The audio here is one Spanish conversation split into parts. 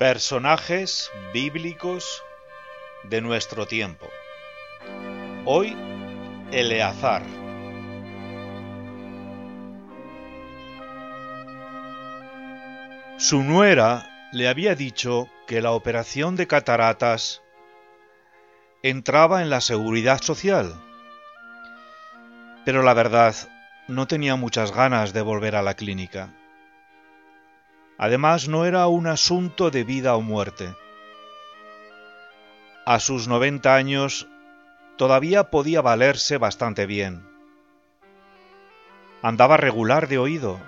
Personajes bíblicos de nuestro tiempo. Hoy, Eleazar. Su nuera le había dicho que la operación de cataratas entraba en la seguridad social. Pero la verdad, no tenía muchas ganas de volver a la clínica. Además, no era un asunto de vida o muerte. A sus 90 años todavía podía valerse bastante bien. Andaba regular de oído,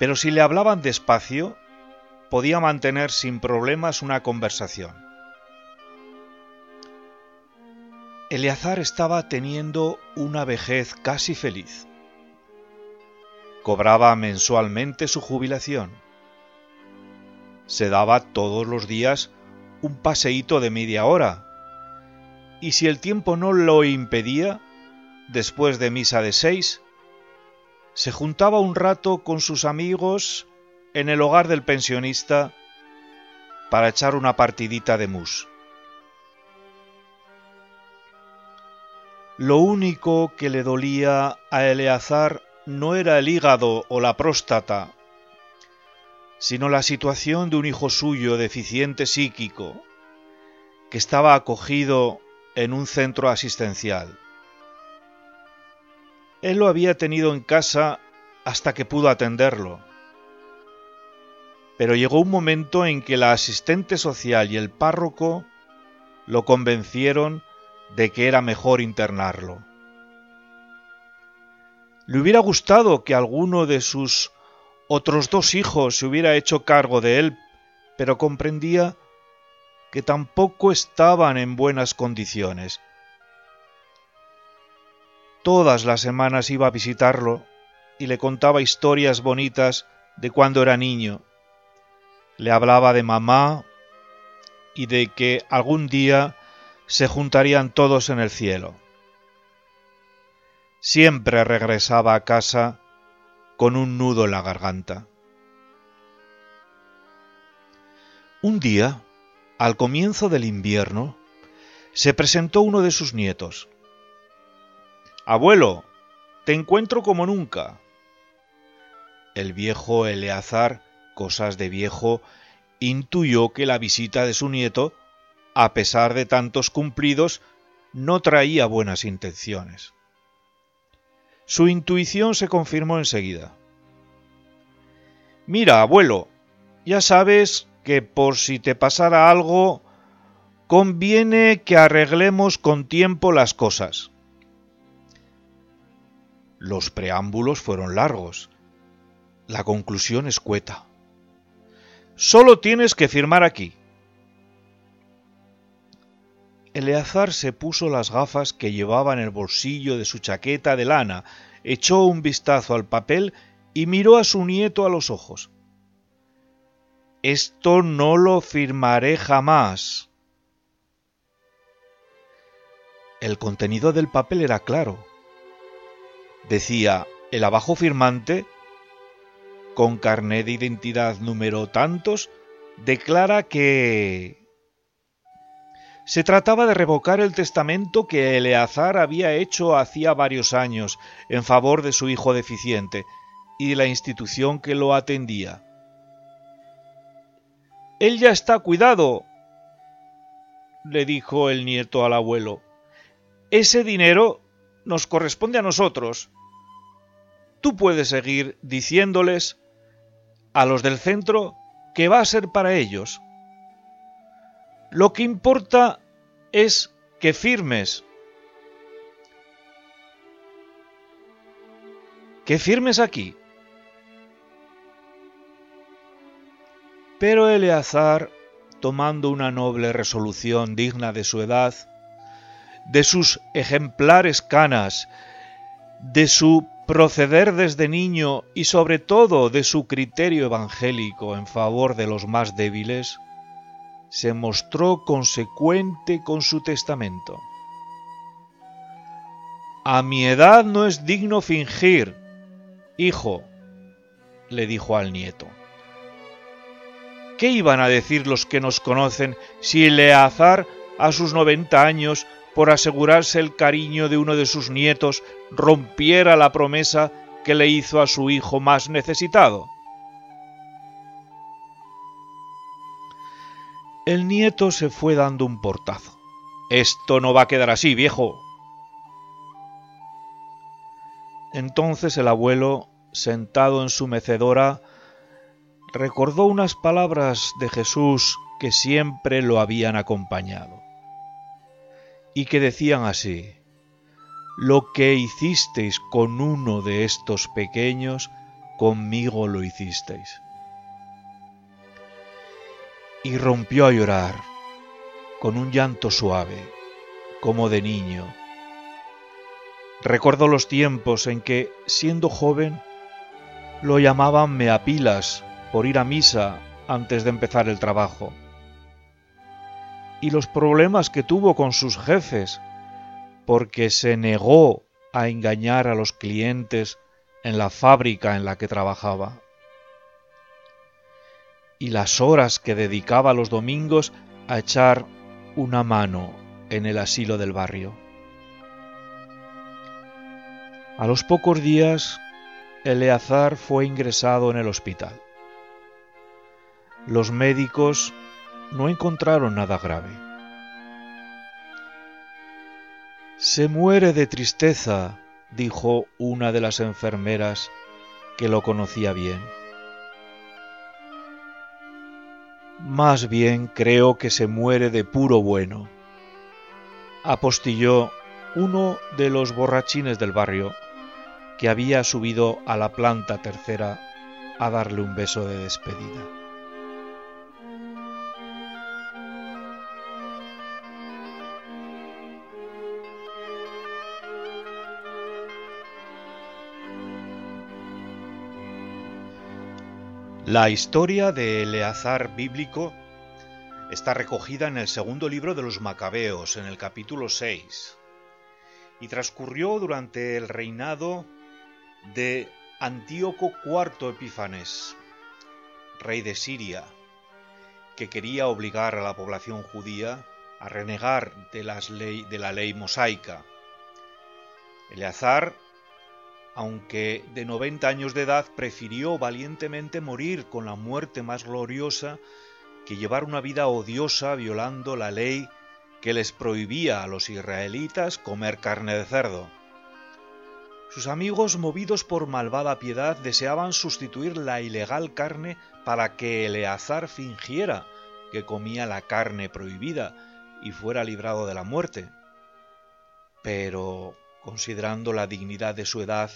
pero si le hablaban despacio, podía mantener sin problemas una conversación. Eleazar estaba teniendo una vejez casi feliz. Cobraba mensualmente su jubilación. Se daba todos los días un paseíto de media hora. Y si el tiempo no lo impedía, después de misa de seis, se juntaba un rato con sus amigos en el hogar del pensionista para echar una partidita de mus. Lo único que le dolía a Eleazar no era el hígado o la próstata, sino la situación de un hijo suyo deficiente psíquico, que estaba acogido en un centro asistencial. Él lo había tenido en casa hasta que pudo atenderlo. Pero llegó un momento en que la asistente social y el párroco lo convencieron de que era mejor internarlo. Le hubiera gustado que alguno de sus otros dos hijos se hubiera hecho cargo de él, pero comprendía que tampoco estaban en buenas condiciones. Todas las semanas iba a visitarlo y le contaba historias bonitas de cuando era niño. Le hablaba de mamá y de que algún día se juntarían todos en el cielo siempre regresaba a casa con un nudo en la garganta. Un día, al comienzo del invierno, se presentó uno de sus nietos. Abuelo, te encuentro como nunca. El viejo Eleazar, cosas de viejo, intuyó que la visita de su nieto, a pesar de tantos cumplidos, no traía buenas intenciones. Su intuición se confirmó enseguida. Mira, abuelo, ya sabes que por si te pasara algo, conviene que arreglemos con tiempo las cosas. Los preámbulos fueron largos. La conclusión escueta. Solo tienes que firmar aquí. Eleazar se puso las gafas que llevaba en el bolsillo de su chaqueta de lana, echó un vistazo al papel y miró a su nieto a los ojos. Esto no lo firmaré jamás. El contenido del papel era claro. Decía, el abajo firmante, con carné de identidad número tantos, declara que se trataba de revocar el testamento que Eleazar había hecho hacía varios años en favor de su hijo deficiente y de la institución que lo atendía. Él ya está cuidado, le dijo el nieto al abuelo. Ese dinero nos corresponde a nosotros. Tú puedes seguir diciéndoles a los del centro que va a ser para ellos. Lo que importa es que firmes. Que firmes aquí. Pero Eleazar, tomando una noble resolución digna de su edad, de sus ejemplares canas, de su proceder desde niño y sobre todo de su criterio evangélico en favor de los más débiles, se mostró consecuente con su testamento. A mi edad no es digno fingir, hijo, le dijo al nieto. ¿Qué iban a decir los que nos conocen si Eleazar, a sus noventa años, por asegurarse el cariño de uno de sus nietos, rompiera la promesa que le hizo a su hijo más necesitado? El nieto se fue dando un portazo. Esto no va a quedar así, viejo. Entonces el abuelo, sentado en su mecedora, recordó unas palabras de Jesús que siempre lo habían acompañado y que decían así, Lo que hicisteis con uno de estos pequeños, conmigo lo hicisteis. Y rompió a llorar, con un llanto suave, como de niño. Recordó los tiempos en que, siendo joven, lo llamaban meapilas por ir a misa antes de empezar el trabajo. Y los problemas que tuvo con sus jefes, porque se negó a engañar a los clientes en la fábrica en la que trabajaba. Y las horas que dedicaba los domingos a echar una mano en el asilo del barrio. A los pocos días, Eleazar fue ingresado en el hospital los médicos no encontraron nada grave. Se muere de tristeza, dijo una de las enfermeras que lo conocía bien. Más bien creo que se muere de puro bueno, apostilló uno de los borrachines del barrio que había subido a la planta tercera a darle un beso de despedida. La historia de Eleazar bíblico está recogida en el segundo libro de los Macabeos, en el capítulo 6, y transcurrió durante el reinado de Antíoco IV Epífanes, rey de Siria, que quería obligar a la población judía a renegar de, de la ley mosaica. Eleazar aunque de 90 años de edad prefirió valientemente morir con la muerte más gloriosa que llevar una vida odiosa violando la ley que les prohibía a los israelitas comer carne de cerdo. Sus amigos, movidos por malvada piedad, deseaban sustituir la ilegal carne para que Eleazar fingiera que comía la carne prohibida y fuera librado de la muerte. Pero, considerando la dignidad de su edad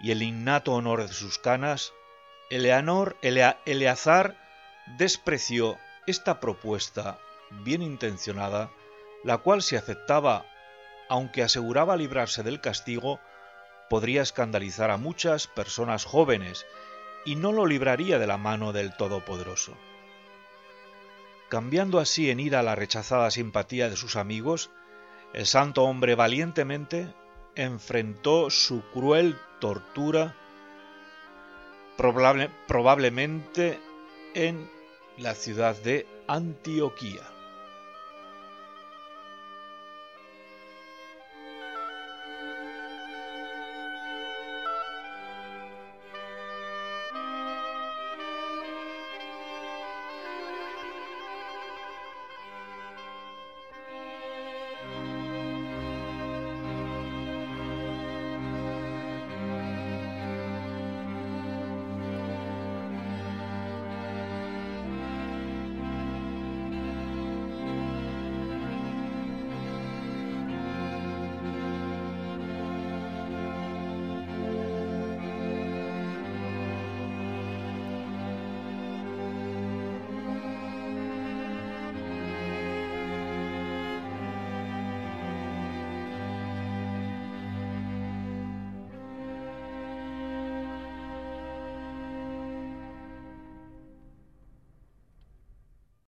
y el innato honor de sus canas, Eleanor, Eleazar despreció esta propuesta bien intencionada, la cual si aceptaba, aunque aseguraba librarse del castigo, podría escandalizar a muchas personas jóvenes y no lo libraría de la mano del Todopoderoso. Cambiando así en ira la rechazada simpatía de sus amigos, el santo hombre valientemente enfrentó su cruel tortura probablemente en la ciudad de Antioquía.